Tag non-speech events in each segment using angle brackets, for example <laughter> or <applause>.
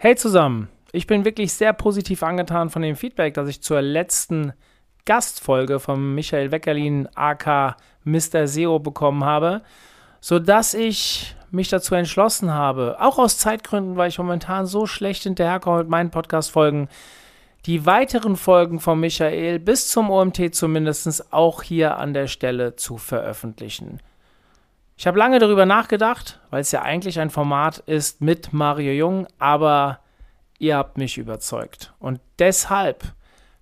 Hey zusammen, ich bin wirklich sehr positiv angetan von dem Feedback, das ich zur letzten Gastfolge von Michael Weckerlin aka Mr. SEO bekommen habe, sodass ich mich dazu entschlossen habe, auch aus Zeitgründen, weil ich momentan so schlecht hinterherkomme mit meinen Podcast-Folgen, die weiteren Folgen von Michael bis zum OMT zumindest auch hier an der Stelle zu veröffentlichen. Ich habe lange darüber nachgedacht, weil es ja eigentlich ein Format ist mit Mario Jung, aber ihr habt mich überzeugt. Und deshalb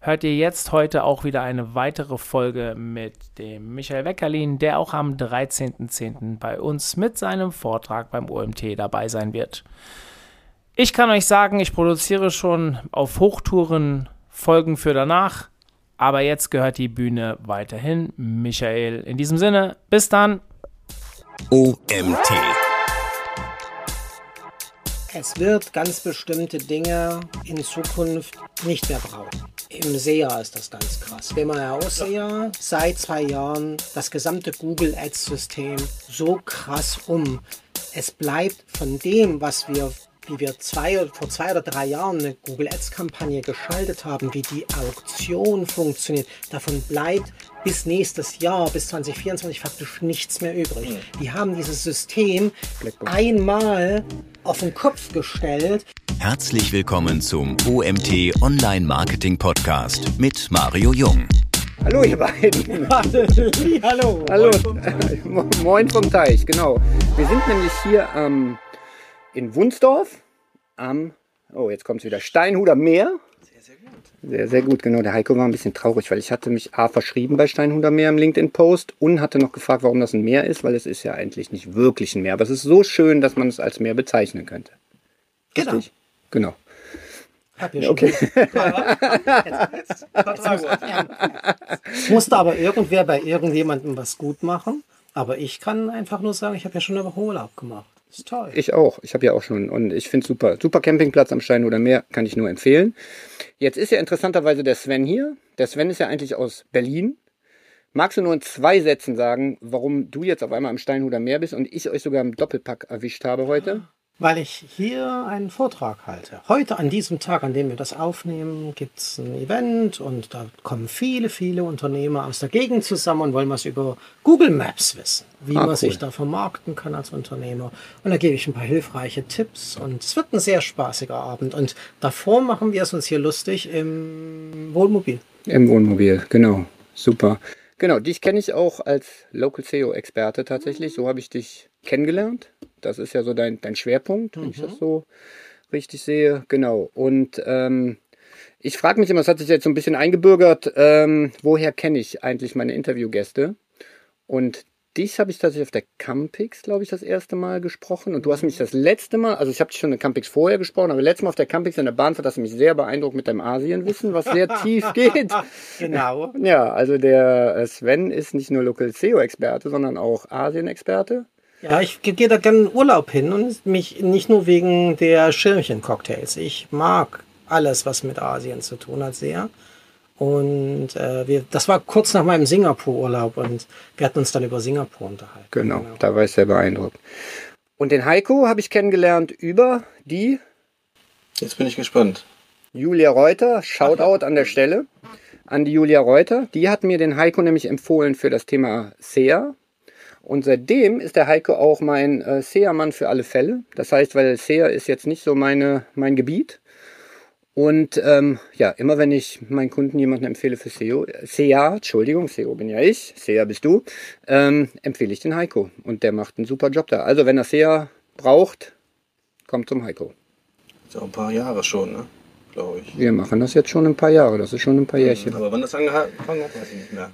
hört ihr jetzt heute auch wieder eine weitere Folge mit dem Michael Weckerlin, der auch am 13.10. bei uns mit seinem Vortrag beim OMT dabei sein wird. Ich kann euch sagen, ich produziere schon auf Hochtouren Folgen für danach, aber jetzt gehört die Bühne weiterhin Michael. In diesem Sinne, bis dann. OMT. Es wird ganz bestimmte Dinge in Zukunft nicht mehr brauchen. Im SEA ist das ganz krass. Wenn man aus SEA seit zwei Jahren das gesamte Google Ads System so krass um. Es bleibt von dem, was wir wie wir zwei, vor zwei oder drei Jahren eine Google Ads Kampagne geschaltet haben, wie die Auktion funktioniert, davon bleibt bis nächstes Jahr, bis 2024 faktisch nichts mehr übrig. Mhm. Die haben dieses System einmal auf den Kopf gestellt. Herzlich willkommen zum OMT Online Marketing Podcast mit Mario Jung. Hallo ihr beiden. <laughs> Hallo. Hallo. <laughs> Moin vom Teich, genau. Wir sind nämlich hier ähm, in Wunsdorf am, oh jetzt kommt es wieder, Steinhuder Meer. Sehr, sehr gut. Genau. Der Heiko war ein bisschen traurig, weil ich hatte mich A verschrieben bei Steinhuder Meer im LinkedIn-Post und hatte noch gefragt, warum das ein Meer ist, weil es ist ja eigentlich nicht wirklich ein Meer. Aber es ist so schön, dass man es als Meer bezeichnen könnte. Genau. Richtig? Genau. Hab ich okay. <laughs> Es musste aber irgendwer bei irgendjemandem was gut machen. Aber ich kann einfach nur sagen, ich habe ja schon eine Woche Urlaub gemacht. Ist toll. Ich auch. Ich habe ja auch schon. Und ich finde super. Super Campingplatz am Stein oder Meer kann ich nur empfehlen. Jetzt ist ja interessanterweise der Sven hier. Der Sven ist ja eigentlich aus Berlin. Magst du nur in zwei Sätzen sagen, warum du jetzt auf einmal am Steinhuder Meer bist und ich euch sogar im Doppelpack erwischt habe heute? Weil ich hier einen Vortrag halte. Heute an diesem Tag, an dem wir das aufnehmen, gibt es ein Event und da kommen viele, viele Unternehmer aus der Gegend zusammen und wollen was über Google Maps wissen, wie ah, man cool. sich da vermarkten kann als Unternehmer. Und da gebe ich ein paar hilfreiche Tipps und es wird ein sehr spaßiger Abend. Und davor machen wir es uns hier lustig im Wohnmobil. Im Wohnmobil, genau. Super. Genau, dich kenne ich auch als Local SEO-Experte tatsächlich. So habe ich dich kennengelernt. Das ist ja so dein, dein Schwerpunkt, wenn mhm. ich das mhm. so richtig sehe. Genau. Und ähm, ich frage mich immer, es hat sich jetzt so ein bisschen eingebürgert, ähm, woher kenne ich eigentlich meine Interviewgäste? Und dich habe ich tatsächlich auf der Campix, glaube ich, das erste Mal gesprochen. Und du hast mich das letzte Mal, also ich habe dich schon in der Campix vorher gesprochen, aber letztes Mal auf der Campix in der Bahnfahrt hast du mich sehr beeindruckt mit deinem Asienwissen, was sehr <laughs> tief geht. <laughs> Genau. Ja, also der äh, Sven ist nicht nur Local SEO-Experte, sondern auch Asien-Experte. Ja, ich gehe da gerne in Urlaub hin und mich nicht nur wegen der Schirmchen-Cocktails. Ich mag alles, was mit Asien zu tun hat, sehr. Und äh, wir, das war kurz nach meinem Singapur-Urlaub und wir hatten uns dann über Singapur unterhalten. Genau, genau. da war ich sehr beeindruckt. Und den Heiko habe ich kennengelernt über die. Jetzt bin ich gespannt. Julia Reuter, Shoutout an der Stelle an die Julia Reuter. Die hat mir den Heiko nämlich empfohlen für das Thema SEA. Und seitdem ist der Heiko auch mein äh, SEA-Mann für alle Fälle. Das heißt, weil SEA ist jetzt nicht so meine, mein Gebiet, und ähm, ja, immer wenn ich meinen Kunden jemanden empfehle für SEO, SEA, Entschuldigung, SEO bin ja ich, SEA bist du, ähm, empfehle ich den Heiko. Und der macht einen super Job da. Also wenn er SEA braucht, kommt zum Heiko. Ist auch ein paar Jahre schon, ne? Glaube ich. Wir machen das jetzt schon ein paar Jahre, das ist schon ein paar Jährchen. Aber wann das angefangen hat, weiß ich nicht mehr.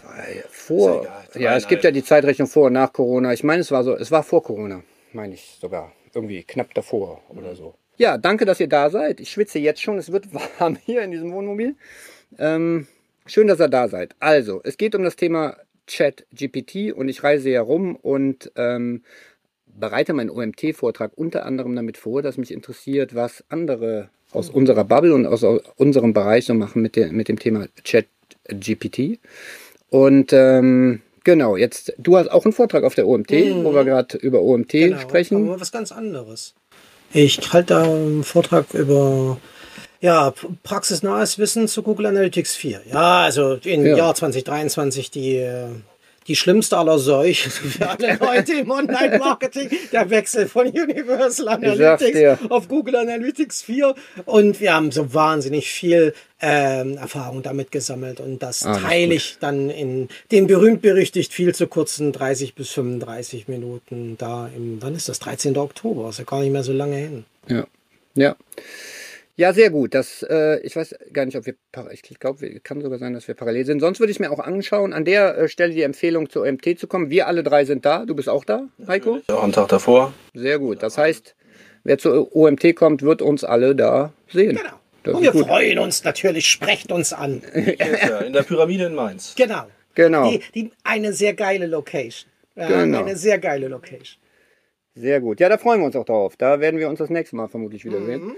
Zwei, vor. Ja, es gibt ja die Zeitrechnung vor und nach Corona. Ich meine, es war so, es war vor Corona, meine ich sogar. Irgendwie knapp davor oder so. Ja, danke, dass ihr da seid. Ich schwitze jetzt schon. Es wird <laughs> warm hier in diesem Wohnmobil. Ähm, schön, dass ihr da seid. Also, es geht um das Thema Chat GPT und ich reise hier rum und ähm, bereite meinen OMT-Vortrag unter anderem damit vor, dass mich interessiert, was andere aus unserer Bubble und aus unserem Bereich so machen mit, der, mit dem Thema Chat GPT. Und ähm, genau, jetzt, du hast auch einen Vortrag auf der OMT, mhm. wo wir gerade über OMT genau, sprechen. Aber was ganz anderes. Ich halte da einen Vortrag über ja, praxisnahes Wissen zu Google Analytics 4. Ja, also im Ja. Jahr 2023 die, äh, die schlimmste aller Seuchen <laughs> für alle Leute im Online-Marketing. Der Wechsel von Universal Analytics auf Google Analytics 4. Und wir haben so wahnsinnig viel ähm, Erfahrung damit gesammelt. Und das Ah, teile ich dann in den berühmt-berüchtigt viel zu kurzen 30 bis 35 Minuten da im, wann ist das? 13. Oktober. Ist ja gar nicht mehr so lange hin. Ja. Ja. Ja, sehr gut. Das, äh, ich weiß gar nicht, ob wir, ich glaube, kann sogar sein, dass wir parallel sind. Sonst würde ich mir auch anschauen, an der äh, Stelle die Empfehlung zur OMT zu kommen. Wir alle drei sind da. Du bist auch da, Heiko? Auch am Tag davor. Sehr gut. Das heißt, wer zur OMT kommt, wird uns alle da sehen. Genau. Das Und wir gut. freuen uns natürlich, sprecht uns an. <laughs> Ja, in der Pyramide in Mainz. Genau. Genau. Die, die, eine sehr geile Location. Ja, Genau. Eine sehr geile Location. Sehr gut. Ja, da freuen wir uns auch drauf. Da werden wir uns das nächste Mal vermutlich wiedersehen. Mhm.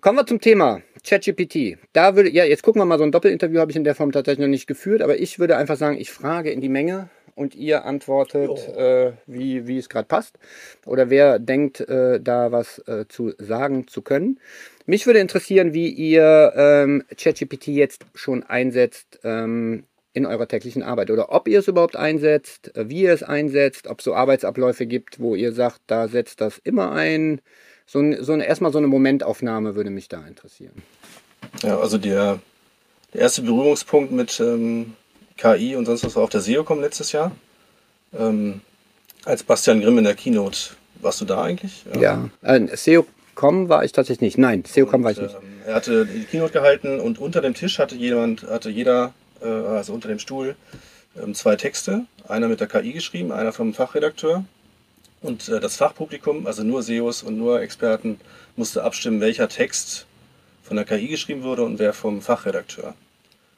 Kommen wir zum Thema ChatGPT. Da würde, ja, jetzt gucken wir mal, so ein Doppelinterview habe ich in der Form tatsächlich noch nicht geführt, aber ich würde einfach sagen, ich frage in die Menge und ihr antwortet, äh, wie, wie es gerade passt. Oder wer denkt, äh, da was äh, zu sagen zu können. Mich würde interessieren, wie ihr ähm, ChatGPT jetzt schon einsetzt ähm, in eurer täglichen Arbeit oder ob ihr es überhaupt einsetzt, äh, wie ihr es einsetzt, ob es so Arbeitsabläufe gibt, wo ihr sagt, da setzt das immer ein. So, ein, so eine, erstmal so eine Momentaufnahme würde mich da interessieren. Ja, also der, der erste Berührungspunkt mit ähm, KI und sonst was war auf der SEOCom letztes Jahr. Ähm, als Bastian Grimm in der Keynote. Warst du da eigentlich? Ja, äh, SEO.com war ich tatsächlich nicht. Nein, SEO.com war ich nicht. Ähm, er hatte die Keynote gehalten und unter dem Tisch hatte jemand, hatte jeder, äh, also unter dem Stuhl, ähm, zwei Texte. Einer mit der KI geschrieben, einer vom Fachredakteur. Und äh, das Fachpublikum, also nur SEOs und nur Experten, musste abstimmen, welcher Text von der KI geschrieben wurde und wer vom Fachredakteur.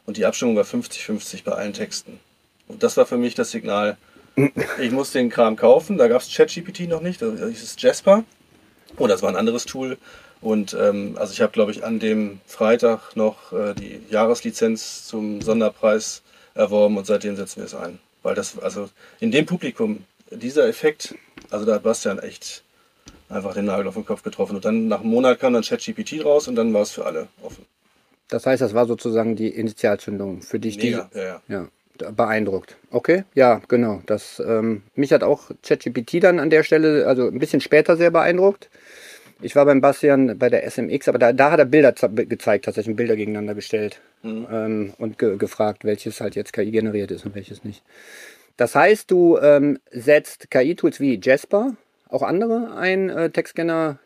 Und die Abstimmung war 50-50 bei allen Texten. Und das war für mich das Signal, <laughs> ich muss den Kram kaufen. Da gab es ChatGPT noch nicht, das ist Jasper. Oh, das war ein anderes Tool. Und ähm, also ich habe, glaube ich, an dem Freitag noch äh, die Jahreslizenz zum Sonderpreis erworben und seitdem setzen wir es ein. Weil das, also in dem Publikum, dieser Effekt, also da hat Bastian echt einfach den Nagel auf den Kopf getroffen. Und dann nach einem Monat kam dann ChatGPT raus und dann war es für alle offen. Das heißt, das war sozusagen die Initialzündung für dich, die Mega, ja, ja. ja, da- beeindruckt. Okay, ja, genau. Das ähm, mich hat auch ChatGPT dann an der Stelle, also ein bisschen später sehr beeindruckt. Ich war beim Bastian bei der SMX, aber da, da hat er Bilder ze- gezeigt, tatsächlich Bilder gegeneinander gestellt ähm, und ge gefragt, welches halt jetzt KI generiert ist und welches nicht. Das heißt, du ähm, setzt KI-Tools wie Jasper, auch andere ein, äh, Textgener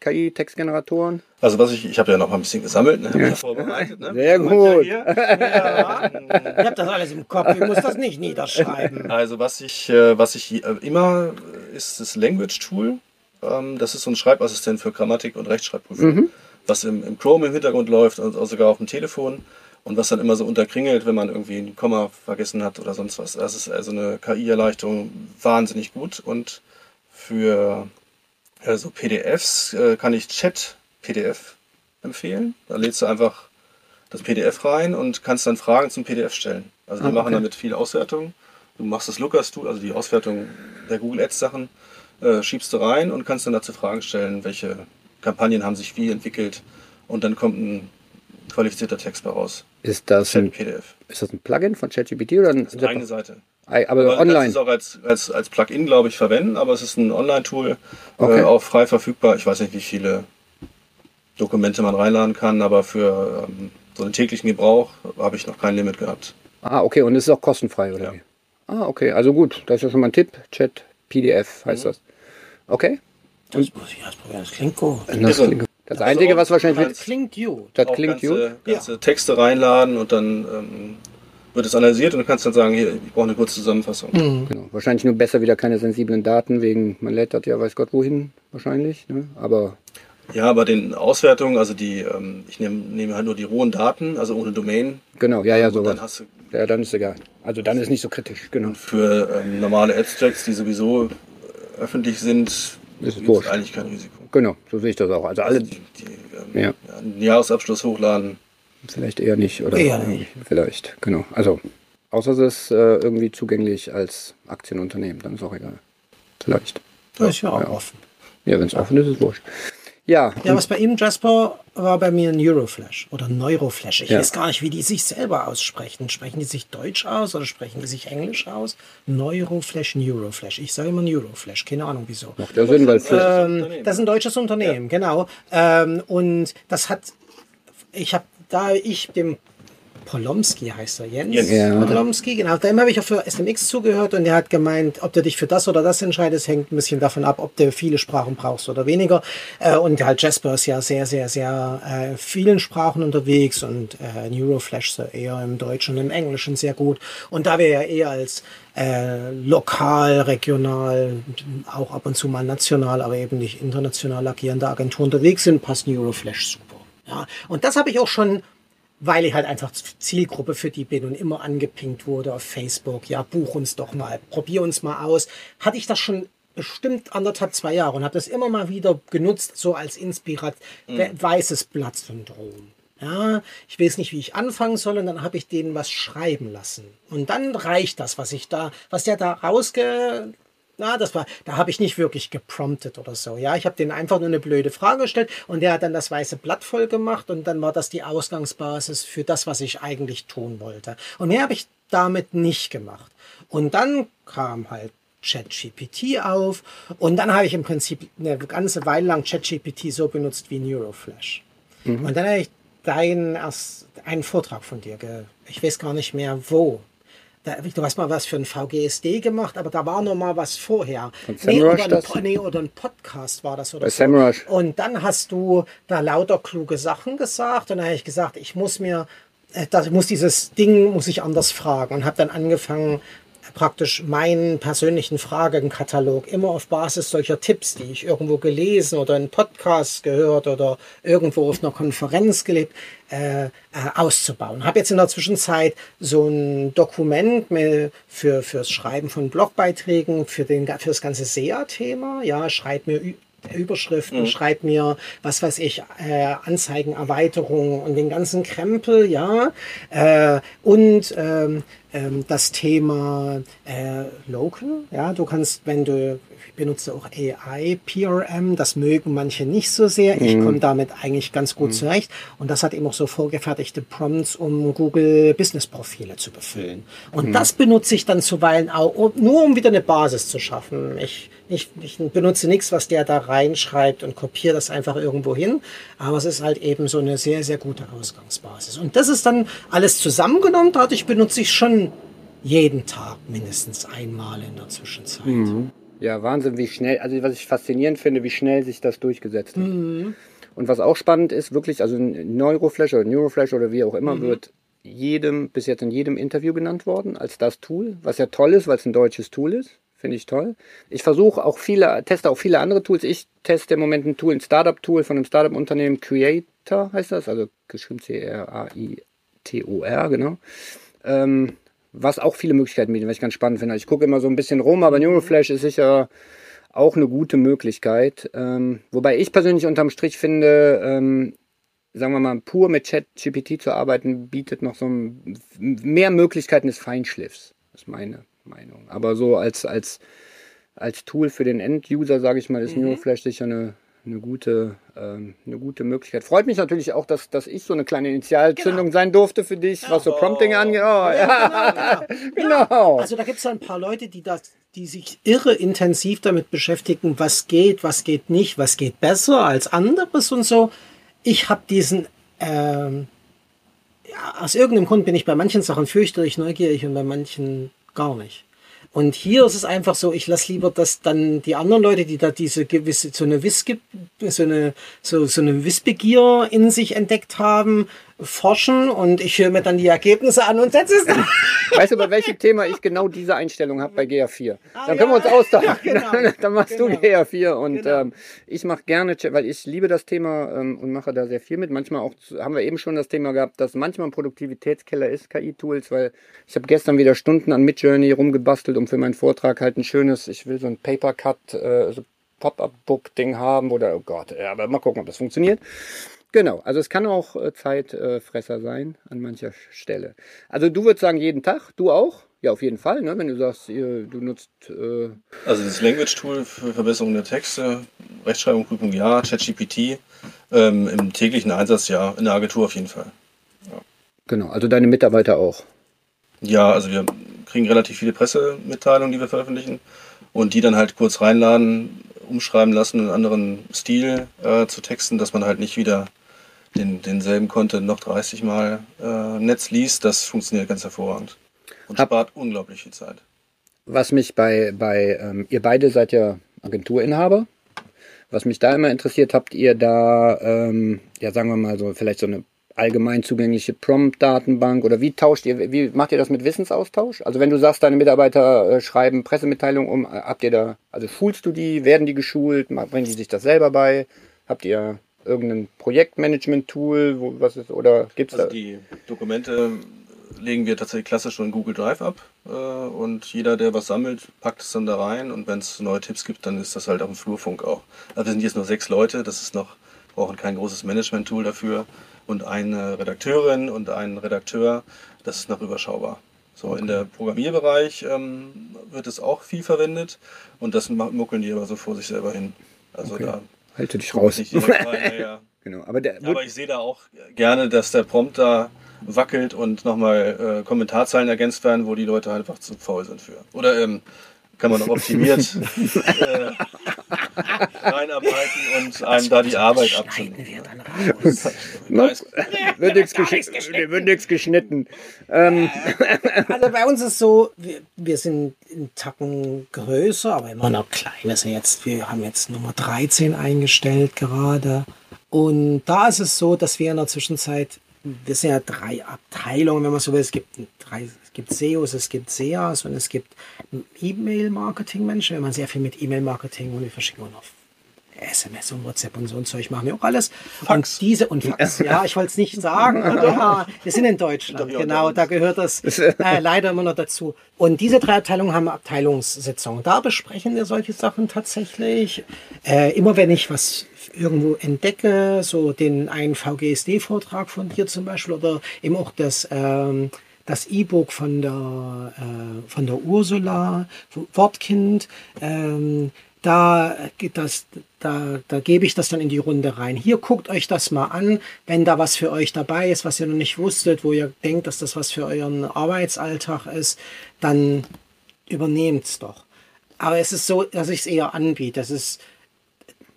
KI-Textgeneratoren. Also was ich, ich habe ja noch mal ein bisschen gesammelt, ne? Ja. <laughs> vorbereitet. Ne? Sehr Und gut. hier- <laughs> Ja. Ich habe das alles im Kopf, ich muss das nicht niederschreiben. Also was ich, äh, was ich äh, immer ist das Language Tool. Ähm, das ist so ein Schreibassistent für Grammatik und Rechtschreibprüfung, was im, im Chrome im Hintergrund läuft und auch sogar auf dem Telefon und was dann immer so unterkringelt, wenn man irgendwie ein Komma vergessen hat oder sonst was. Das ist also eine KI-Erleichterung wahnsinnig gut und für äh, so PDFs äh, kann ich Chat PDF empfehlen. Da lädst du einfach das PDF rein und kannst dann Fragen zum PDF stellen. Also die Ah, machen okay. damit viel Auswertung. Du machst das Looker-Tool, also die Auswertung der Google Ads Sachen, äh, schiebst du rein und kannst dann dazu Fragen stellen, welche Kampagnen haben sich wie entwickelt und dann kommt ein qualifizierter Text bei raus. Ist das Chat ein, PDF. ist das ein Plugin von ChatGPT oder ein Das ist eine eigene Seite. Ei, Aber aber online? es auch als, als, als Plugin, glaube ich, verwenden, aber es ist ein Online-Tool, Okay. äh, auch frei verfügbar. Ich weiß nicht, wie viele Dokumente man reinladen kann, aber für ähm, so einen täglichen Gebrauch habe ich noch kein Limit gehabt. Ah, okay, und es ist auch kostenfrei, oder Ja. wie? Ah, okay, also gut, das ist ja schon mal ein Tipp. Chat PDF heißt Mhm. das. Okay. Das muss ich ausprobieren, das klingt gut. Das, klingt, das Einzige, was wahrscheinlich mit, Das klingt gut. das klingt ganze, gut. ganze Texte reinladen und dann ähm, wird es analysiert und du kannst dann sagen, hier, ich brauche eine kurze Zusammenfassung. Genau. Wahrscheinlich nur besser wieder keine sensiblen Daten, wegen, man lädt das ja weiß Gott wohin, wahrscheinlich. Ne? Aber Ja, bei den Auswertungen, also die, ähm, ich nehme nehme halt nur die rohen Daten, also ohne Domain. genau, ja, ja, und dann hast du Ja, dann ist egal. Also dann ist nicht so kritisch, genau. für ähm, normale Abstracts, die sowieso äh, öffentlich sind, Ist es wurscht. eigentlich kein Risiko. Genau, so sehe ich das auch. Also alle, Die, die ähm, Ja. ja. einen Jahresabschluss hochladen. vielleicht eher nicht. Oder Eher nicht. Vielleicht, genau. Also, außer es ist äh, irgendwie zugänglich als Aktienunternehmen, dann ist auch egal. Vielleicht. Das ist ja auch offen. Ja, wenn es offen ist, ist es wurscht. Ja, Ja, was bei ihm Jasper war bei mir Neuroflash oder Neuroflash. Ich Ja. weiß gar nicht, wie die sich selber aussprechen. Sprechen die sich Deutsch aus oder sprechen die sich Englisch aus? Neuroflash, Neuroflash. Ich sage immer Neuroflash, keine Ahnung wieso. macht ja Sinn, weil Ähm, das ist ein deutsches Unternehmen, genau. Ähm, und das hat, ich habe, da ich dem Polomski heißt er, Jens. Ja. Polomski, genau. Dem habe ich auch für SMX zugehört und der hat gemeint, ob du dich für das oder das entscheidest, hängt ein bisschen davon ab, ob du viele Sprachen brauchst oder weniger. Äh, und halt Jasper ist ja sehr, sehr, sehr äh, vielen Sprachen unterwegs und äh, Neuroflash so eher im Deutschen und im Englischen sehr gut. Und da wir ja eher als äh, lokal, regional, auch ab und zu mal national, aber eben nicht international agierende Agentur unterwegs sind, passt Neuroflash super. Ja, und das habe ich auch schon weil ich halt einfach Zielgruppe für die bin und immer angepinkt wurde auf Facebook. Ja, buch uns doch mal, probier uns mal aus. Hatte ich das schon bestimmt anderthalb, zwei Jahre und habe das immer mal wieder genutzt, so als Inspirat, weißes Blatt-Syndrom. Ja, ich weiß nicht, wie ich anfangen soll und dann habe ich denen was schreiben lassen. Und dann reicht das, was ich da, was der da rausge, na, das war, da habe ich nicht wirklich gepromptet oder so. Ja, ich habe denen einfach nur eine blöde Frage gestellt und der hat dann das weiße Blatt voll gemacht und dann war das die Ausgangsbasis für das, was ich eigentlich tun wollte. Und mehr habe ich damit nicht gemacht. Und dann kam halt ChatGPT auf und dann habe ich im Prinzip eine ganze Weile lang ChatGPT so benutzt wie Neuroflash. Und dann habe ich deinen erst einen Vortrag von dir, ich weiß gar nicht mehr wo. Da, du hast mal was für ein VGSD gemacht, aber da war noch mal was vorher. Von Nee Semrush oder, ein, das? Nee, oder ein Podcast war das oder Bei so. Semrush. Und dann hast du da lauter kluge Sachen gesagt und dann habe ich gesagt, ich muss mir, äh, das muss dieses Ding muss ich anders fragen und habe dann angefangen praktisch meinen persönlichen Fragenkatalog immer auf Basis solcher Tipps, die ich irgendwo gelesen oder in Podcasts gehört oder irgendwo auf einer Konferenz gelebt, äh, äh, auszubauen. Habe jetzt in der Zwischenzeit so ein Dokument mit- für fürs Schreiben von Blogbeiträgen für den für das ganze SEA-Thema. Ja, schreib mir Überschriften, schreib mir, was weiß ich, äh, Anzeigenerweiterung und den ganzen Krempel, ja. Äh, und ähm, ähm, das Thema äh, Local, ja, du kannst, wenn du, benutze auch AI, PRM, das mögen manche nicht so sehr. Ich komme damit eigentlich ganz gut zurecht. Und das hat eben auch so vorgefertigte Prompts, um Google Business Profile zu befüllen. Und das benutze ich dann zuweilen auch, nur um wieder eine Basis zu schaffen. Ich, ich, ich benutze nichts, was der da reinschreibt und kopiere das einfach irgendwo hin. Aber es ist halt eben so eine sehr, sehr gute Ausgangsbasis. Und das ist dann alles zusammengenommen. Dadurch benutze ich schon jeden Tag mindestens einmal in der Zwischenzeit. Ja, Wahnsinn, wie schnell, also was ich faszinierend finde, wie schnell sich das durchgesetzt hat. Mhm. Und was auch spannend ist, wirklich, also Neuroflash oder Neuroflash oder wie auch immer, Mhm. wird jedem, bis jetzt in jedem Interview genannt worden als das Tool, was ja toll ist, weil es ein deutsches Tool ist. Finde ich toll. Ich versuche auch viele, teste auch viele andere Tools. Ich teste im Moment ein Tool, ein Startup-Tool von einem Startup-Unternehmen, Creator heißt das, also geschrieben C-R-A-I-T-O-R, genau. Ähm, was auch viele Möglichkeiten bietet, was ich ganz spannend finde. Ich gucke immer so ein bisschen rum, aber Neuroflash ist sicher auch eine gute Möglichkeit. Ähm, wobei ich persönlich unterm Strich finde, ähm, sagen wir mal, pur mit ChatGPT zu arbeiten, bietet noch so ein, mehr Möglichkeiten des Feinschliffs. Das ist meine Meinung. Aber so als, als, als Tool für den End-User, sage ich mal, ist Neuroflash sicher eine, eine, gute, ähm, eine gute Möglichkeit. Freut mich natürlich auch, dass, dass ich so eine kleine Initialzündung sein durfte für dich, was so Prompting angeht. Oh, ja, genau. <laughs> Also da gibt es ja ein paar Leute, die das, die sich irre intensiv damit beschäftigen, was geht, was geht nicht, was geht besser als anderes und so. Ich habe diesen, ähm, ja, aus irgendeinem Grund bin ich bei manchen Sachen fürchterlich neugierig und bei manchen gar nicht. Und hier ist es einfach so, ich lasse lieber, dass dann die anderen Leute, die da diese gewisse, so eine Wissge, so eine, so, so eine Wissbegier in sich entdeckt haben, forschen und ich höre mir dann die Ergebnisse an und setze es dann. Weißt du, bei welchem Thema ich genau diese Einstellung habe bei GA4? Ah, Dann können wir ja. uns austauschen. <laughs> Ja, genau. <laughs> dann, machst Genau. du GA4 und Genau. ähm, ich mache gerne, weil ich liebe das Thema ähm, und mache da sehr viel mit. Manchmal auch, haben wir eben schon das Thema gehabt, dass manchmal ein Produktivitätskeller ist, KI-Tools, weil ich habe gestern wieder Stunden an Midjourney rumgebastelt, um für meinen Vortrag halt ein schönes, ich will so ein Paper-Cut, äh, so Pop-Up-Book-Ding haben oder, oh Gott, ja, aber mal gucken, ob das funktioniert. Genau, also es kann auch äh, Zeitfresser sein an mancher Stelle. Also du würdest sagen jeden Tag, du auch? Ja, auf jeden Fall, ne? wenn du sagst, ihr, du nutzt. Äh also das Language-Tool für Verbesserung der Texte, Rechtschreibung, Prüfung ja, ChatGPT, ähm, im täglichen Einsatz ja, in der Agentur auf jeden Fall. Ja. Genau, also deine Mitarbeiter auch. Ja, also wir kriegen relativ viele Pressemitteilungen, die wir veröffentlichen und die dann halt kurz reinladen, umschreiben lassen, in einen anderen Stil äh, zu texten, dass man halt nicht wieder den, denselben Content noch 30 Mal äh, Netz liest. Das funktioniert ganz hervorragend und Hab, spart unglaublich viel Zeit. Was mich bei, bei ähm, ihr beide seid ja Agenturinhaber. Was mich da immer interessiert, habt ihr da, ähm, ja sagen wir mal so, vielleicht so eine allgemein zugängliche Prompt-Datenbank oder wie tauscht ihr, wie macht ihr das mit Wissensaustausch? Also wenn du sagst, deine Mitarbeiter äh, schreiben Pressemitteilungen um, äh, habt ihr da, also schulst du die, werden die geschult, bringen die sich das selber bei? Habt ihr irgendein Projektmanagement-Tool, was ist, oder gibt es also da? Die Dokumente legen wir tatsächlich klassisch schon in Google Drive ab äh, und jeder, der was sammelt, packt es dann da rein und wenn es neue Tipps gibt, dann ist das halt auf dem Flurfunk auch. Also wir sind jetzt nur sechs Leute, das ist noch, brauchen kein großes Management-Tool dafür und eine Redakteurin und ein Redakteur, das ist noch überschaubar. So, okay. in der Programmierbereich ähm, wird es auch viel verwendet und das muckeln die aber so vor sich selber hin. Also okay. da halte dich raus. Nicht rein, ja, <laughs> genau, aber, der, aber ich sehe da auch gerne, dass der Prompt da wackelt und nochmal äh, Kommentarzeilen ergänzt werden, wo die Leute einfach zu faul sind für. Oder ähm, kann man noch optimiert <laughs> äh, reinarbeiten und einem da die Arbeit abschneiden. <laughs> wird nichts geschnitten. Wird nichts geschnitten. Ähm. <laughs> Also bei uns ist so, wir, wir sind einen Tacken größer, aber immer noch klein. Wir, sind jetzt, wir haben jetzt Nummer 13 eingestellt gerade. Und da ist es so, dass wir in der Zwischenzeit wir sind ja drei Abteilungen, wenn man so will. Es gibt drei, gibt SEOs, es gibt SEAs und es gibt E-Mail-Marketing-Menschen. Wenn man sehr viel mit E-Mail-Marketing und wir verschicken auch noch SMS und WhatsApp und so ein Zeug machen wir auch alles. Fax. Und diese und Fax, ja, ich wollte es nicht sagen. <laughs> Ja, wir sind in Deutschland, genau, da gehört das äh, leider immer noch dazu. Und diese drei Abteilungen haben Abteilungssitzungen. Da besprechen wir solche Sachen tatsächlich. Äh, immer wenn ich was irgendwo entdecke, so den einen VGSD-Vortrag von dir zum Beispiel oder eben auch das ähm, das E-Book von der äh, von der Ursula Wortkind. Ähm, da, das, da, da gebe ich das dann in die Runde rein. Hier guckt euch das mal an, wenn da was für euch dabei ist, was ihr noch nicht wusstet, wo ihr denkt, dass das was für euren Arbeitsalltag ist, dann übernehmt es doch. Aber es ist so, dass ich es eher anbiete. Das ist,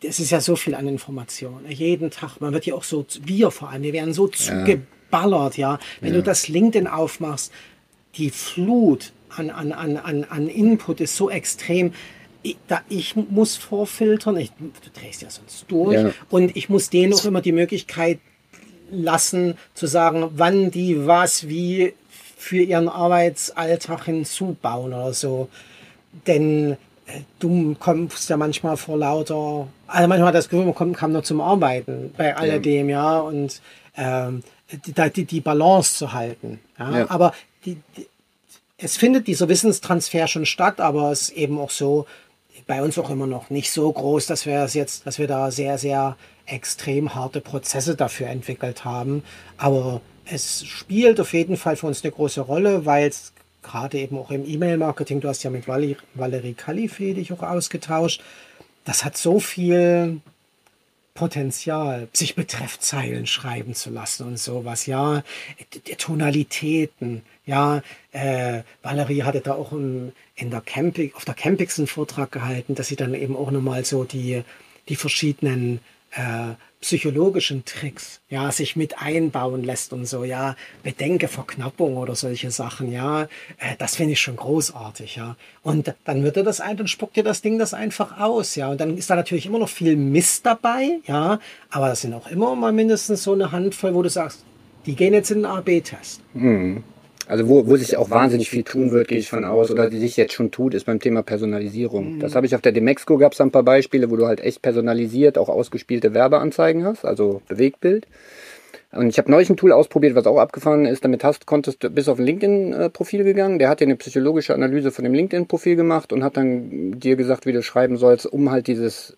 es ist ja so viel an Informationen. Jeden Tag, man wird ja auch so, wir vor allem, wir werden so zugeballert, ja. Wenn ja. du das LinkedIn aufmachst, die Flut an, an, an, an, an Input ist so extrem. Ich, da, ich muss vorfiltern, ich, du drehst ja sonst durch, ja. und ich muss denen auch immer die Möglichkeit lassen, zu sagen, wann die was wie für ihren Arbeitsalltag hinzubauen oder so. Denn du kommst ja manchmal vor lauter, also manchmal das Gefühl, man kommt, kam nur zum Arbeiten bei alledem, ja, ja und ähm, die, die, Balance zu halten. Ja? ja. Aber die, die, es findet dieser Wissenstransfer schon statt, aber es ist eben auch so, bei uns auch immer noch nicht so groß, dass wir es jetzt, dass wir da sehr, sehr extrem harte Prozesse dafür entwickelt haben. Aber es spielt auf jeden Fall für uns eine große Rolle, weil es gerade eben auch im E-Mail-Marketing, du hast ja mit Valerie, Valerie Kalife dich auch ausgetauscht, das hat so viel Potenzial, sich Betreffzeilen schreiben zu lassen und sowas, ja, Tonalitäten, ja, äh, Valerie hatte da auch im, in der Camping, auf der Campix einen Vortrag gehalten, dass sie dann eben auch nochmal so die, die verschiedenen äh, psychologischen Tricks, ja, sich mit einbauen lässt und so, ja, bedenke Verknappung oder solche Sachen, ja, äh, das finde ich schon großartig, ja. Und dann wird er das ein, dann spuckt dir das Ding das einfach aus, ja. Und dann ist da natürlich immer noch viel Mist dabei, ja, aber das sind auch immer mal mindestens so eine Handvoll, wo du sagst, die gehen jetzt in den AB-Test. Mhm. Also wo, wo sich auch wahnsinnig viel tun wird, gehe ich von aus, oder die sich jetzt schon tut, ist beim Thema Personalisierung. Mhm. Das habe ich auf der Demexco, gab es ein paar Beispiele, wo du halt echt personalisiert auch ausgespielte Werbeanzeigen hast, also Bewegtbild. Und ich habe neulich ein Tool ausprobiert, was auch abgefahren ist. Damit hast, konntest du bis auf ein LinkedIn-Profil gegangen. Der hat dir eine psychologische Analyse von dem LinkedIn-Profil gemacht und hat dann dir gesagt, wie du schreiben sollst, um halt dieses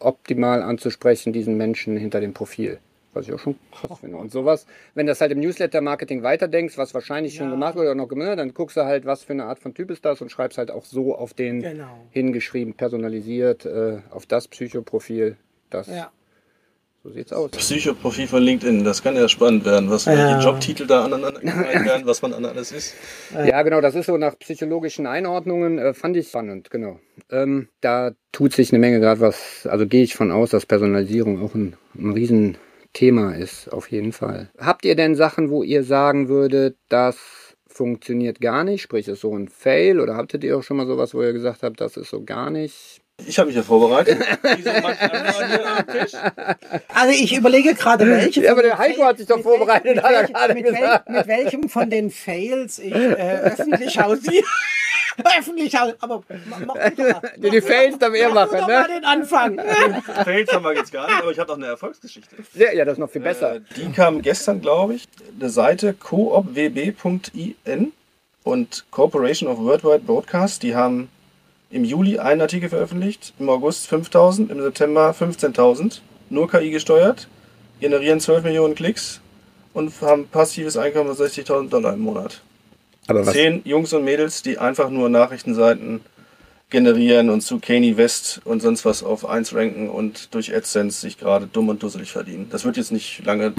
optimal anzusprechen, diesen Menschen hinter dem Profil. Was ich auch schon krass finde. Und sowas, wenn das halt im Newsletter-Marketing weiterdenkst, was wahrscheinlich schon gemacht wurde oder noch gemacht, dann guckst du halt, was für eine Art von Typ ist das und schreibst halt auch so auf den Genau. hingeschrieben, personalisiert, äh, auf das Psychoprofil. Das, Ja. So sieht's aus. Psychoprofil von LinkedIn, das kann ja spannend werden, was Ja. welche Jobtitel da aneinander werden, was man an alles ist. Ja, genau, das ist so nach psychologischen Einordnungen, äh, fand ich spannend, genau. Ähm, da tut sich eine Menge gerade was, also gehe ich von aus, dass Personalisierung auch ein, ein Riesenthema ist, auf jeden Fall. Habt ihr denn Sachen, wo ihr sagen würdet, das funktioniert gar nicht, sprich ist so ein Fail oder habtet ihr auch schon mal sowas, wo ihr gesagt habt, das ist so gar nicht? Ich habe mich ja vorbereitet. Also ich überlege gerade, welche. Ja, aber der Heiko hat sich doch vorbereitet, mit hat er welchem- gerade mit, wel gesagt. mit welchem von den Fails ich äh, öffentlich hausiere. <laughs> öffentlich. Aber mach, mach <laughs> mal. Die, die Fails er Mach du machen, doch mal ne? den Anfang. <laughs> Fails haben wir jetzt gar nicht, aber ich habe noch eine Erfolgsgeschichte. Ja, ja, das ist noch viel besser. Äh, die kam gestern, glaube ich. Eine Seite coopwb.in und Corporation of Worldwide Broadcast. Die haben im Juli einen Artikel veröffentlicht, im August 5000, im September 15.000. Nur KI gesteuert, generieren 12 Millionen Klicks und haben passives Einkommen von 60.000 Dollar im Monat. Aber was, Zehn Jungs und Mädels, die einfach nur Nachrichtenseiten generieren und zu Kanye West und sonst was auf 1 ranken und durch AdSense sich gerade dumm und dusselig verdienen. Das wird jetzt nicht lange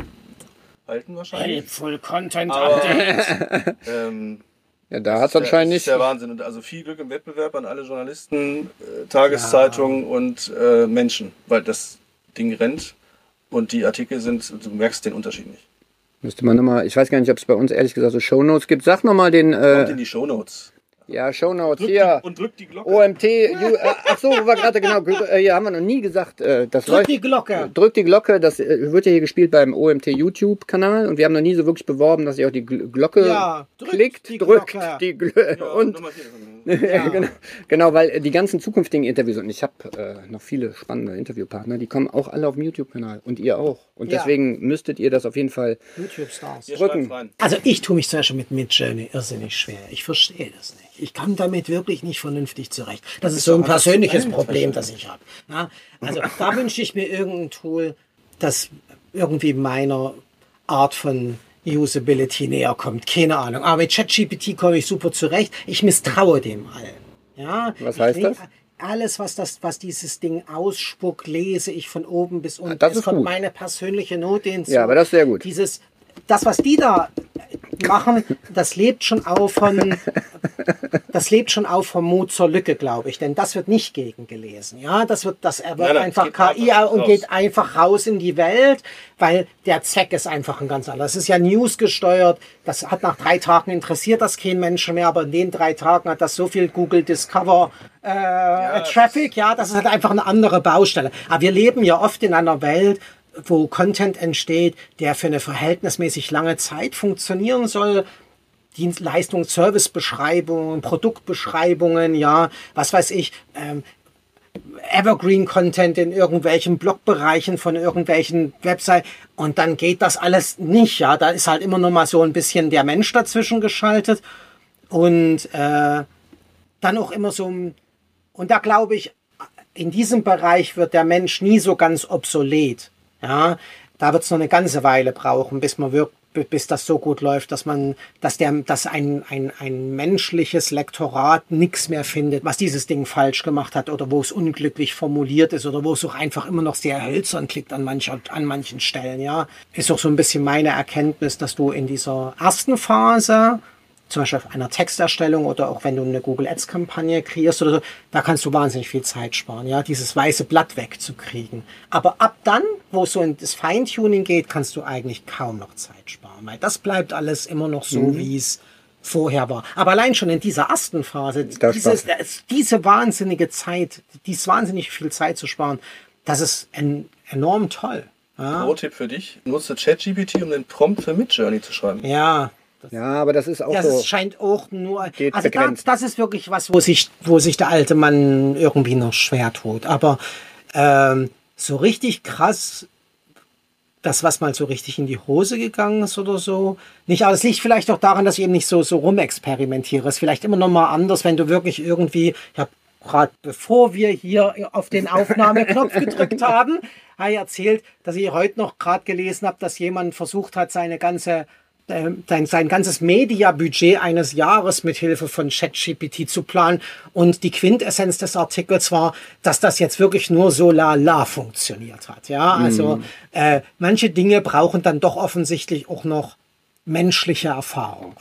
halten wahrscheinlich. Full Content Aber- Update. <laughs> Ähm, ja, da hat es anscheinend das nicht. ist der Wahnsinn. Und also viel Glück im Wettbewerb an alle Journalisten, äh, Tageszeitungen und äh, Menschen, weil das Ding rennt und die Artikel sind, du merkst den Unterschied nicht. Müsste man nochmal, ich weiß gar nicht, ob es bei uns ehrlich gesagt so Shownotes gibt. Sag nochmal den, Kommt äh, in die Shownotes. Ja, Shownotes Drück hier. die, und drückt die Glocke. OMT, Ju, äh, ach so, wo wir gerade genau, äh, hier haben wir noch nie gesagt, äh, das Drück läuft. die Glocke. Drückt die Glocke, das äh, wird ja hier gespielt beim OMT YouTube-Kanal und wir haben noch nie so wirklich beworben, dass ihr auch die Gl Glocke Ja, drückt klickt, die drückt Glocke. die Glocke Ja, <laughs> und <laughs> ja. genau, genau, weil die ganzen zukünftigen Interviews und ich habe äh, noch viele spannende Interviewpartner, die kommen auch alle auf dem YouTube-Kanal und ihr auch und Ja. deswegen müsstet ihr das auf jeden Fall YouTube-Stars. Ihr Drücken. Also ich tue mich zum Beispiel mit Midjourney irrsinnig schwer. Ich verstehe das nicht. Ich komme damit wirklich nicht vernünftig zurecht. Das ist so ein persönliches Problem, das ich habe. Ja, also <laughs> da wünsche ich mir irgendein Tool, das irgendwie meiner Art von Usability näher kommt. Keine Ahnung. Aber mit ChatGPT komme ich super zurecht. Ich misstraue dem allen. Ja, Was heißt das? Alles, was, das, was dieses Ding ausspuckt, lese ich von oben bis unten. das es ist kommt gut. meine persönliche Note hinzu. Ja, aber das ist sehr gut. Dieses, das, was die da machen, das lebt schon auch von, <laughs> das lebt schon auch vom Mut zur Lücke, glaube ich. Denn das wird nicht gegengelesen. Ja, das wird, das er wird Nein, nein, einfach KI einfach und raus. geht einfach raus in die Welt, weil der Zweck ist einfach ein ganz anderer. Es ist ja News gesteuert. Das hat nach drei Tagen interessiert das kein Menschen mehr, aber in den drei Tagen hat das so viel Google Discover äh, Traffic, ja, das ist halt einfach eine andere Baustelle. Aber wir leben ja oft in einer Welt, wo Content entsteht, der für eine verhältnismäßig lange Zeit funktionieren soll. Dienstleistungs-, Servicebeschreibungen, Produktbeschreibungen, ja, was weiß ich, ähm, Evergreen-Content in irgendwelchen Blogbereichen von irgendwelchen Websites und dann geht das alles nicht, ja, da ist halt immer noch mal so ein bisschen der Mensch dazwischen geschaltet und äh, dann auch immer so ein, und da glaube ich, in diesem Bereich wird der Mensch nie so ganz obsolet. Ja, da wird es noch eine ganze Weile brauchen, bis man wirkt, bis das so gut läuft, dass man, dass der, dass ein, ein, ein menschliches Lektorat nichts mehr findet, was dieses Ding falsch gemacht hat oder wo es unglücklich formuliert ist oder wo es auch einfach immer noch sehr hölzern klickt an mancher, an manchen Stellen, ja. Ist auch so ein bisschen meine Erkenntnis, dass du in dieser ersten Phase zum Beispiel auf einer Texterstellung oder auch wenn du eine Google Ads Kampagne kreierst oder so, da kannst du wahnsinnig viel Zeit sparen, ja, dieses weiße Blatt wegzukriegen. Aber ab dann, wo es so in das Feintuning geht, kannst du eigentlich kaum noch Zeit sparen, weil das bleibt alles immer noch so, wie es vorher war. Aber allein schon in dieser ersten Phase, Das dieses, diese wahnsinnige Zeit, dies wahnsinnig viel Zeit zu sparen, das ist en enorm toll. Ja, Pro-Tipp für dich: Nutze ChatGPT, um den Prompt für Midjourney zu schreiben. ja Ja, aber das ist auch Das so. ist, scheint auch nur. Also da, das ist wirklich was, wo sich, wo sich der alte Mann irgendwie noch schwer tut. Aber ähm, so richtig krass, das, was mal so richtig in die Hose gegangen ist oder so. Nicht, aber es liegt vielleicht auch daran, dass ich eben nicht so, so rumexperimentiere. Es ist vielleicht immer noch mal anders, wenn du wirklich irgendwie, ich habe gerade bevor wir hier auf den Aufnahmeknopf <laughs> gedrückt haben, habe ich erzählt, dass ich heute noch gerade gelesen habe, dass jemand versucht hat, seine ganze sein, sein ganzes Mediabudget eines Jahres mit Hilfe von ChatGPT zu planen. Und die Quintessenz des Artikels war, dass das jetzt wirklich nur so la la funktioniert hat. Ja, also äh, manche Dinge brauchen dann doch offensichtlich auch noch menschliche Erfahrung.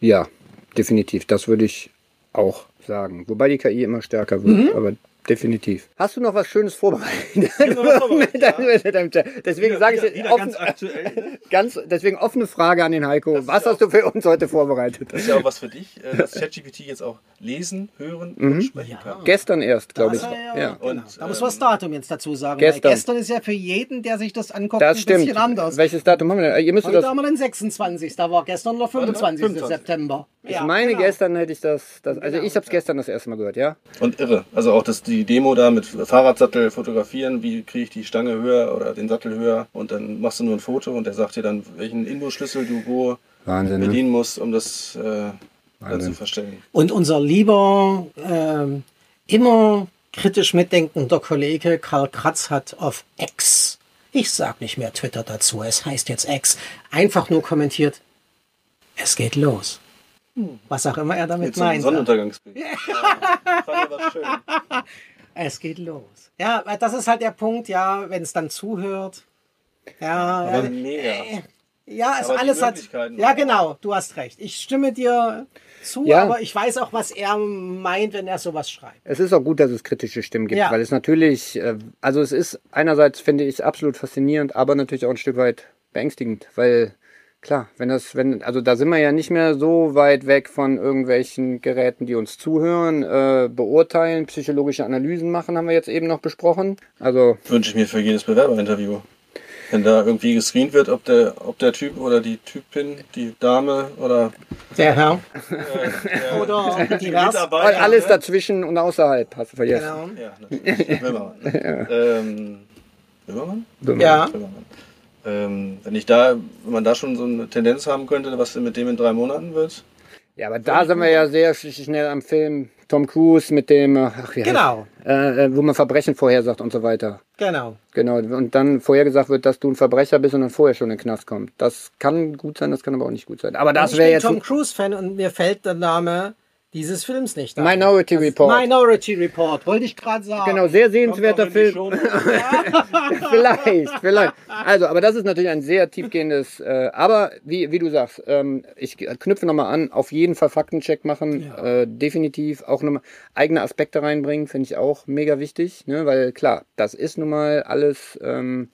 Ja, definitiv. Das würde ich auch sagen. Wobei die KI immer stärker wird. Aber definitiv. Hast du noch was Schönes vorbereitet? <laughs> deswegen sage ich wieder, wieder offen, ganz aktuell. <laughs> ganz, deswegen offene Frage an den Heiko. Was hast du für uns heute vorbereitet? Das ist ja auch was für dich, äh, dass ChatGPT jetzt auch lesen, hören Mhm. und sprechen kann. Gestern erst, glaube ich. Das ja, Ja. Genau. Und, da muss ähm, man das Datum jetzt dazu sagen. gestern. Weil gestern ist ja für jeden, der sich das anguckt, Das ein stimmt. bisschen anders. Welches Datum haben wir denn? Ihr müsst Heute das. haben wir den 26. Da war gestern der 25. 25. September. Ich meine, genau. gestern hätte ich das. das also ich habe es gestern das erste Mal gehört, ja? Und irre. Also auch das, die Demo da mit Fahrradsattel fotografieren, wie kriege ich die Stange höher oder den Sattel höher und dann machst du nur ein Foto und der sagt dir dann, welchen Inbus-Schlüssel du wo Wahnsinn. Ne? bedienen musst, um das äh, dann zu verstellen. Und unser lieber, ähm, immer kritisch mitdenkender Kollege Karl Kratz hat auf X, ich sag nicht mehr Twitter dazu, es heißt jetzt X, einfach nur kommentiert, es geht los. Was auch immer er damit einem meint. Sonnenuntergangsbild. Ja. fand ich aber schön. <laughs> Es geht los. Ja, das ist halt der Punkt, ja, wenn es dann zuhört. Ja, Aber äh, mega. ja, es aber alles hat. Ja, genau, du hast recht. Ich stimme dir zu, Ja. aber ich weiß auch, was er meint, wenn er sowas schreibt. Es ist auch gut, dass es kritische Stimmen gibt, Ja. weil es natürlich, äh, also es ist einerseits finde ich absolut faszinierend, aber natürlich auch ein Stück weit beängstigend, weil klar, wenn das, wenn, also da sind wir ja nicht mehr so weit weg von irgendwelchen Geräten, die uns zuhören, äh, beurteilen, psychologische Analysen machen, haben wir jetzt eben noch besprochen. Also Wünsche ich mir für jedes Bewerberinterview. Wenn da irgendwie gescreent wird, ob der, ob der Typ oder die Typin, die Dame oder Der Herr. der Oder divers. Mitarbeiter. alles dazwischen und außerhalb, hast du vergessen. Genau. Ja, natürlich. Böhmermann. <laughs> ähm, Böhmermann? Ja. Böhmermann. Ähm, wenn ich da, wenn man da schon so eine Tendenz haben könnte, was denn mit dem in drei Monaten wird. Ja, aber da sind wir ja sehr sch- schnell am Film. Tom Cruise mit dem, äh, ach, wie heißt- Genau. äh, äh, wo man Verbrechen vorhersagt und so weiter. Genau. Genau, und dann vorhergesagt wird, dass du ein Verbrecher bist und dann vorher schon in den Knast kommst. Das kann gut sein, das kann aber auch nicht gut sein. Aber das ich wäre bin jetzt Tom Cruise-Fan und mir fällt der Name dieses Films nicht ein. Minority Report. Minority Report, wollte ich gerade sagen. Genau, sehr sehenswerter Film. <laughs> Vielleicht, vielleicht. Also, aber das ist natürlich ein sehr tiefgehendes, äh, aber wie, wie du sagst, ähm, ich knüpfe nochmal an, auf jeden Fall Faktencheck machen, äh, definitiv auch nochmal eigene Aspekte reinbringen, finde ich auch mega wichtig, ne? weil klar, das ist nun mal alles, ähm,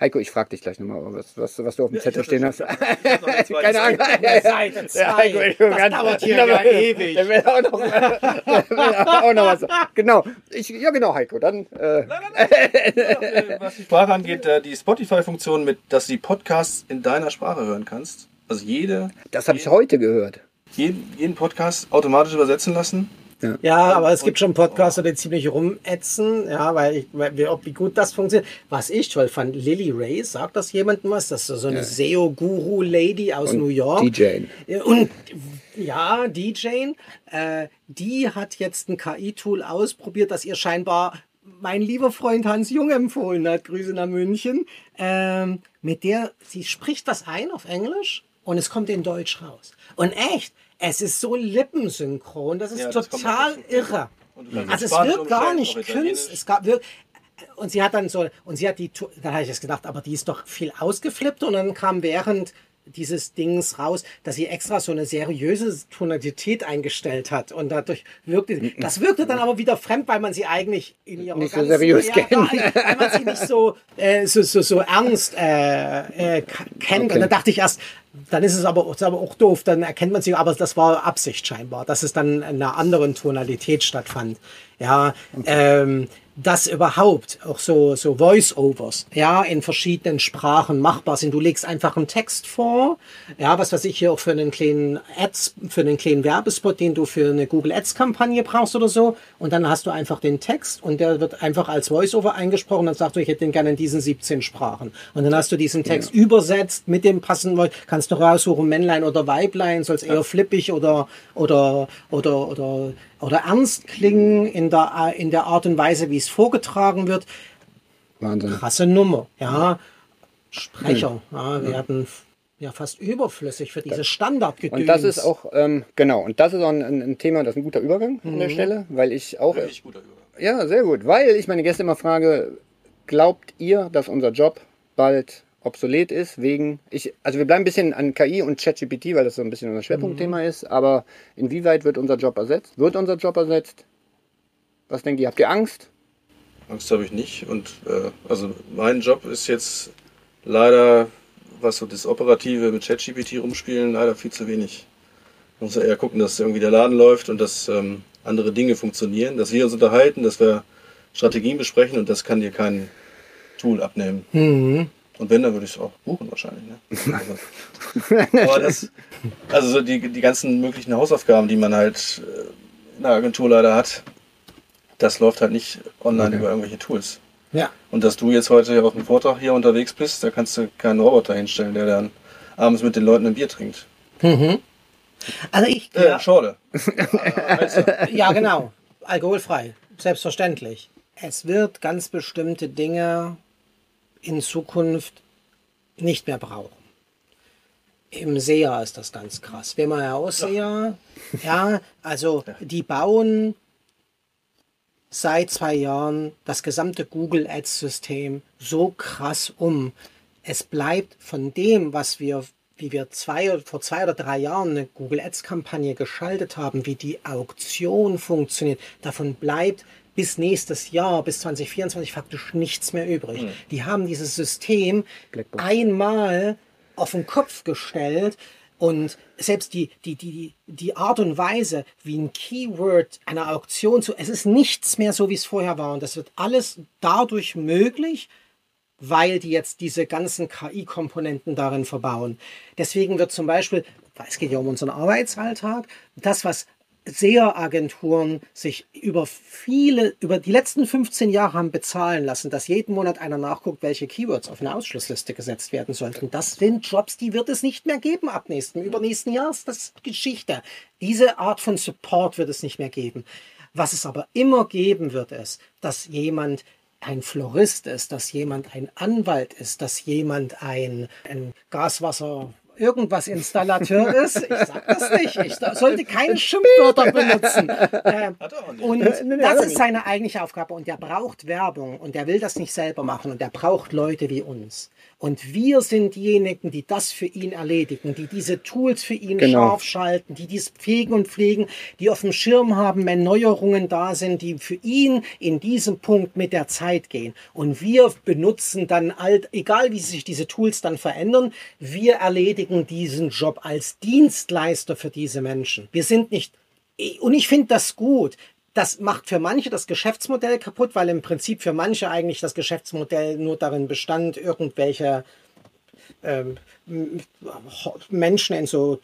Heiko, ich frage dich gleich nochmal, was, was, was du auf dem Zettel stehen hast. <laughs> Keine Ahnung. Seite zwei. Ja, Heiko, ich Das ganz- dauert hier ja ewig. Der will auch noch, <laughs> auch noch was. Genau. Ich, ja, genau, Heiko. Dann, äh, Äh, was die Sprache angeht, äh, die Spotify-Funktion, mit, dass du die Podcasts in deiner Sprache hören kannst. Also jede, das habe ich heute gehört. jeden, jeden Podcast automatisch übersetzen lassen. Ja, aber es gibt schon Podcaster, die ziemlich rumätzen, ja, weil ich, weil, wie, ob, wie gut das funktioniert. Was ich toll fand, Lily Ray, sagt das jemandem was? Das ist so eine SEO-Guru-Lady aus New York. DJ. Und ja, DJ, äh, die hat jetzt ein KI-Tool ausprobiert, das ihr scheinbar mein lieber Freund Hans Jung empfohlen hat. Grüße nach München. Ähm, mit der, sie spricht das ein auf Englisch und es kommt in Deutsch raus. Und echt, es ist so lippensynchron, das ist Ja, das total irre. Also es wird gar nicht künstlich. Es gab, wird, und sie hat dann so, und sie hat die, dann habe ich jetzt gedacht, aber die ist doch viel ausgeflippt und dann kam während dieses Dings raus, dass sie extra so eine seriöse Tonalität eingestellt hat und dadurch wirkte, das wirkte dann aber wieder fremd, weil man sie eigentlich in ihrer Nicht so seriös kennt. weil man sie nicht so, äh, so, so, so ernst äh, äh, kennt. Okay. Und dann dachte ich erst, dann ist es aber, ist aber auch doof, dann erkennt man sie, aber das war Absicht scheinbar, dass es dann in einer anderen Tonalität stattfand. Ja, ähm, dass überhaupt auch so, so Voice-Overs, ja, in verschiedenen Sprachen machbar sind. Du legst einfach einen Text vor, ja, was weiß ich hier auch für einen kleinen Ads, für einen kleinen Werbespot, den du für eine Google Ads Kampagne brauchst oder so. Und dann hast du einfach den Text und der wird einfach als Voice-Over eingesprochen. Dann sagst du, ich hätte den gerne in diesen 17 Sprachen. Und dann hast du diesen Text übersetzt mit dem passenden Voice, kannst Kannst du raussuchen, Männlein oder Weiblein, soll es eher flippig oder, oder, oder, oder, oder ernst klingen in der, in der Art und Weise, wie es vorgetragen wird. Wahnsinn. Krasse Nummer, ja. Sprecher, ja, werden ja fast überflüssig für diese Standardgedöns. Und das ist auch, ähm, genau, und das ist auch ein, ein Thema, das ist ein guter Übergang an der Stelle, weil ich auch, guter Übergang. ja, sehr gut, weil ich meine Gäste immer frage, glaubt ihr, dass unser Job bald obsolet ist, wegen, ich, also wir bleiben ein bisschen an KI und ChatGPT, weil das so ein bisschen unser Schwerpunktthema ist, aber inwieweit wird unser Job ersetzt? Wird unser Job ersetzt? Was denkt ihr? Habt ihr Angst? Angst habe ich nicht. Und äh, also mein Job ist jetzt leider, was so das Operative mit ChatGPT rumspielen, leider viel zu wenig. Man muss ja eher gucken, dass irgendwie der Laden läuft und dass ähm, andere Dinge funktionieren, dass wir uns unterhalten, dass wir Strategien besprechen und das kann dir kein Tool abnehmen. Und wenn, dann würde ich es auch buchen wahrscheinlich. Ne? Also, aber das, also so die, die ganzen möglichen Hausaufgaben, die man halt äh, in der Agentur leider hat, das läuft halt nicht online über irgendwelche Tools. ja. Und dass du jetzt heute auf dem Vortrag hier unterwegs bist, da kannst du keinen Roboter hinstellen, der dann abends mit den Leuten ein Bier trinkt. Also ich, Äh, ja, Schorle. <laughs> ja genau, alkoholfrei, selbstverständlich. Es wird ganz bestimmte Dinge in Zukunft nicht mehr brauchen. Im SEA ist das ganz krass. Wenn man ja Ausseher, ja, also die bauen seit zwei Jahren das gesamte Google Ads System so krass um. Es bleibt von dem, was wir, wie wir zwei, vor zwei oder drei Jahren eine Google Ads Kampagne geschaltet haben, wie die Auktion funktioniert, davon bleibt bis nächstes Jahr, bis 2024 faktisch nichts mehr übrig. Die haben dieses System Blackbox. einmal auf den Kopf gestellt und selbst die, die, die, die Art und Weise, wie ein Keyword einer Auktion zu, es ist nichts mehr so, wie es vorher war. Und das wird alles dadurch möglich, weil die jetzt diese ganzen KI-Komponenten darin verbauen. Deswegen wird zum Beispiel, es geht ja um unseren Arbeitsalltag, das, was SEA-Agenturen sich über viele, über die letzten 15 Jahre haben bezahlen lassen, dass jeden Monat einer nachguckt, welche Keywords auf eine Ausschlussliste gesetzt werden sollten. Das sind Jobs, die wird es nicht mehr geben ab nächsten, übernächsten Jahr ist das Geschichte. Diese Art von Support wird es nicht mehr geben. Was es aber immer geben wird, ist, dass jemand ein Florist ist, dass jemand ein Anwalt ist, dass jemand ein, ein Gaswasser irgendwas Installateur <laughs> ist. Ich sag das nicht. Ich sollte keine <laughs> Schimpfwörter benutzen. <laughs> Ähm, Hat er auch nicht. und nee, das ist seine eigentliche Aufgabe. Und der braucht Werbung und der will das nicht selber machen und der braucht Leute wie uns. Und wir sind diejenigen, die das für ihn erledigen, die diese Tools für ihn Genau. scharf schalten, die dies pflegen und pflegen, die auf dem Schirm haben, wenn Neuerungen da sind, die für ihn in diesem Punkt mit der Zeit gehen. Und wir benutzen dann alt, egal wie sich diese Tools dann verändern, wir erledigen diesen Job als Dienstleister für diese Menschen. Wir sind nicht und ich finde das gut. Das macht für manche das Geschäftsmodell kaputt, weil im Prinzip für manche eigentlich das Geschäftsmodell nur darin bestand, irgendwelche ähm, Menschen in so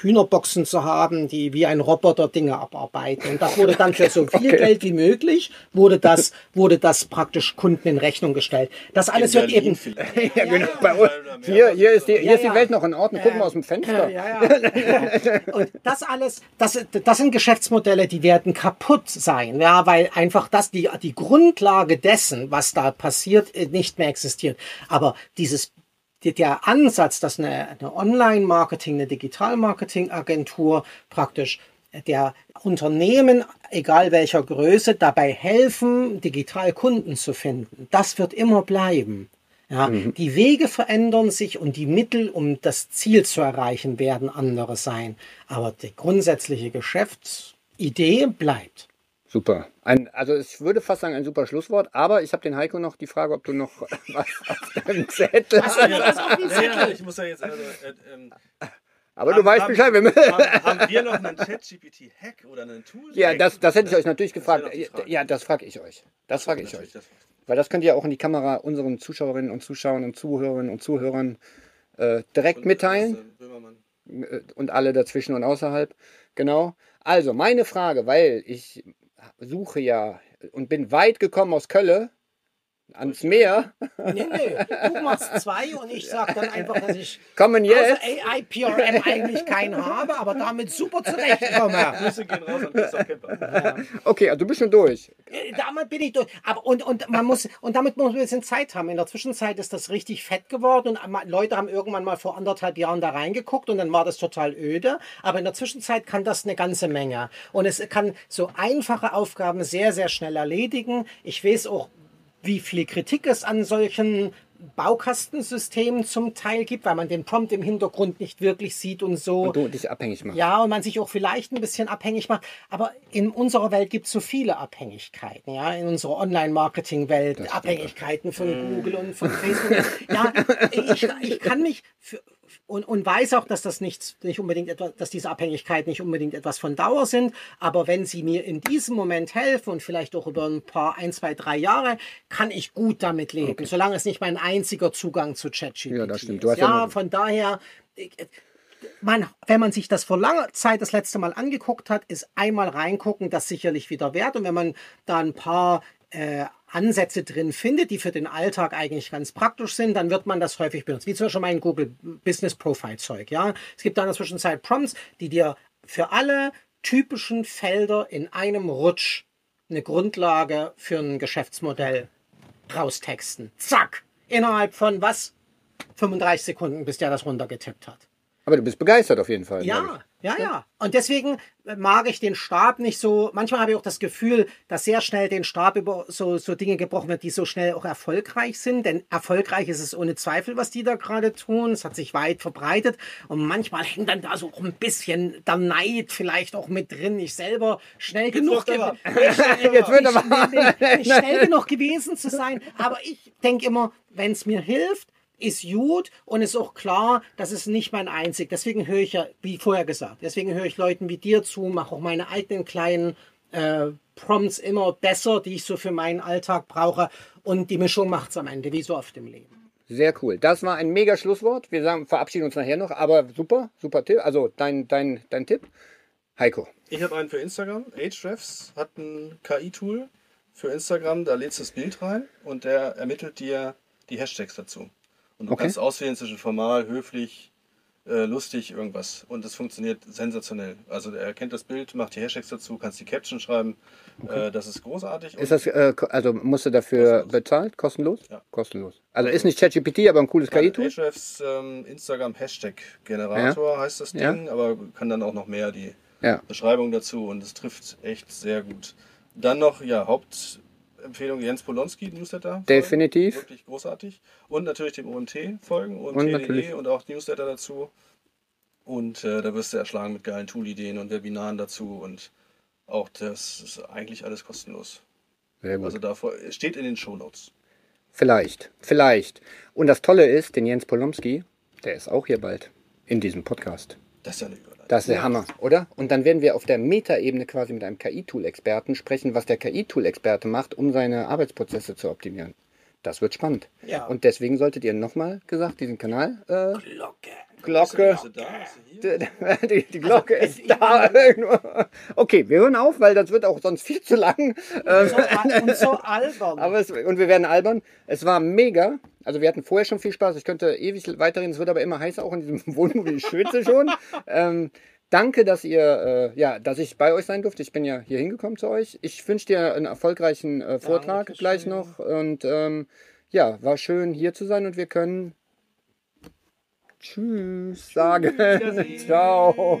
Hühnerboxen zu haben, die wie ein Roboter Dinge abarbeiten. Und das wurde dann für so <laughs> viel Geld wie möglich, wurde das, wurde das praktisch Kunden in Rechnung gestellt. Das alles wird Berlin eben. <laughs> Ja, genau. Bei uns, hier, hier ist die, hier Ja, ist die ja. Welt noch in Ordnung. Guck mal aus dem Fenster. Ja, ja. Und das alles, das, das sind Geschäftsmodelle, die werden kaputt sein, ja, weil einfach das, die, die Grundlage dessen, was da passiert, nicht mehr existiert. Aber dieses, die- der Ansatz, dass eine, eine Online-Marketing, eine Digital-Marketing-Agentur praktisch der Unternehmen, egal welcher Größe, dabei helfen, digital Kunden zu finden, das wird immer bleiben. Ja, Die Wege verändern sich und die Mittel, um das Ziel zu erreichen, werden andere sein. Aber die grundsätzliche Geschäftsidee bleibt. Super. Ein, also ich würde fast sagen ein super Schlusswort, aber ich habe den Heiko noch die Frage, ob du noch <laughs> was auf deinem Zettel hast. Ja, ja, ich muss ja jetzt also, äh, ähm, Aber du haben- weißt haben- Bescheid. Wir haben, haben wir noch einen ChatGPT-Hack oder einen Tool? ja, das, das hätte ich euch natürlich gefragt. Ja, das frage ich euch. Das frage ich euch. Das- Weil das könnt ihr auch in die Kamera unseren Zuschauerinnen und Zuschauern und Zuhörerinnen und Zuhörern äh, direkt mitteilen. Äh, Böhmermann. äh, und alle dazwischen und außerhalb. Genau. Also meine Frage, weil ich suche ja und bin weit gekommen aus Kölle ans Meer. Nee, nee, du machst zwei und ich sag dann einfach, dass ich Kommen jetzt. AIPRM eigentlich keinen habe, aber damit super zurechtkomme. <laughs> Grüße gehen raus an Christoph Kemper. Okay, also du bist schon durch. Äh, Damit bin ich durch. Aber und, und man muss und damit muss man ein bisschen Zeit haben. In der Zwischenzeit ist das richtig fett geworden und Leute haben irgendwann mal vor anderthalb Jahren da reingeguckt und dann war das total öde. Aber in der Zwischenzeit kann das eine ganze Menge. Und es kann so einfache Aufgaben sehr, sehr schnell erledigen. Ich weiß auch, wie viel Kritik es an solchen Baukastensystemen zum Teil gibt, weil man den Prompt im Hintergrund nicht wirklich sieht und so. Und du dich abhängig machst. Ja, und man sich auch vielleicht ein bisschen abhängig macht. Aber in unserer Welt gibt es so viele Abhängigkeiten, ja, in unserer Online-Marketing-Welt, Abhängigkeiten von Google und von Facebook. ja, ich, ich kann mich für, und, und weiß auch, dass das nicht, nicht unbedingt etwas, dass diese Abhängigkeiten nicht unbedingt etwas von Dauer sind. Aber wenn sie mir in diesem Moment helfen und vielleicht auch über ein paar, ein, zwei, drei Jahre, kann ich gut damit leben, solange es nicht mein einziger Zugang zu ChatGPT Ja, das stimmt. ist. Du hast ja von daher, ich- man, wenn man sich das vor langer Zeit das letzte Mal angeguckt hat, ist einmal reingucken das sicherlich wieder wert. Und wenn man da ein paar äh, Ansätze drin findet, die für den Alltag eigentlich ganz praktisch sind, dann wird man das häufig benutzen. Wie zum Beispiel mein Google Business Profile Zeug. Ja, es gibt da in der Zwischenzeit Prompts, die dir für alle typischen Felder in einem Rutsch eine Grundlage für ein Geschäftsmodell raustexten. Zack! Innerhalb von was? 35 Sekunden, bis der das runtergetippt hat. Aber du bist begeistert auf jeden Fall. Ja, ja, ja. Und deswegen mag ich den Stab nicht so. Manchmal habe ich auch das Gefühl, dass sehr schnell den Stab über so, so Dinge gebrochen wird, die so schnell auch erfolgreich sind. Denn erfolgreich ist es ohne Zweifel, was die da gerade tun. Es hat sich weit verbreitet. Und manchmal hängt dann da so auch ein bisschen der Neid vielleicht auch mit drin. Ich selber schnell genug. aber- <laughs> nicht- nicht schnell genug gewesen zu sein. Aber ich denke immer, wenn es mir hilft, ist gut und ist auch klar, das ist nicht mein einzig. Deswegen höre ich ja, wie vorher gesagt, deswegen höre ich Leuten wie dir zu, mache auch meine eigenen kleinen äh, Prompts immer besser, die ich so für meinen Alltag brauche. Und die Mischung macht's am Ende, wie so oft im Leben. Sehr cool. Das war ein mega Schlusswort. Wir sagen, verabschieden uns nachher noch, aber super, super Tipp. Also dein, dein, dein Tipp. Heiko. Ich habe einen für Instagram. Ahrefs hat ein KI-Tool für Instagram. Da lädst du das Bild rein und der ermittelt dir die Hashtags dazu. Und du Okay. kannst auswählen zwischen formal, höflich, äh, lustig, irgendwas. Und das funktioniert sensationell. Also er erkennt das Bild, macht die Hashtags dazu, kannst die Caption schreiben. Äh, das ist großartig. Ist das, äh, also musst du dafür Kostenlos. bezahlt? Kostenlos? Ja. Kostenlos. Also ist nicht ChatGPT, aber ein cooles KI-Tool? Ahrefs ähm, Instagram Hashtag Generator heißt das Ja. Ding, aber kann dann auch noch mehr die Ja. Beschreibung dazu und es trifft echt sehr gut. Dann noch, ja, Hauptempfehlung Jens Polonski, Newsletter. folgen. Definitiv. Wirklich großartig. Und natürlich dem OMT folgen, Und OMT.de natürlich- und auch Newsletter dazu. Und äh, da wirst du erschlagen mit geilen Toolideen und Webinaren dazu und auch das ist eigentlich alles kostenlos. Sehr gut. Also davor steht in den Shownotes. Vielleicht, vielleicht. Und das Tolle ist, den Jens Polomski, der ist auch hier bald in diesem Podcast. Das ist ja eine Überleitung. Das ist der Hammer, oder? Und dann werden wir auf der Metaebene quasi mit einem KI-Tool-Experten sprechen, was der KI-Tool-Experte macht, um seine Arbeitsprozesse zu optimieren. Das wird spannend. Ja. Und deswegen solltet ihr nochmal gesagt diesen Kanal äh, Glocke. Glocke. <laughs> Die, die, die Glocke es- ist da irgendwo. Okay, wir hören auf, weil das wird auch sonst viel zu lang. Ähm, So, al- und so <laughs> albern. aber es, und wir werden albern. Es war mega. Also wir hatten vorher schon viel Spaß. Ich könnte ewig weiterreden. Es wird aber immer heißer, auch in diesem <laughs> Wohnmobil. Ich schwitze schon. ähm, danke, dass ihr, äh, ja, dass ich bei euch sein durfte. Ich bin ja hier hingekommen zu euch. Ich wünsche dir einen erfolgreichen äh, Vortrag Dankeschön. gleich noch. Und ähm, ja, war schön hier zu sein und wir können Tschüss sagen. <laughs> Ciao.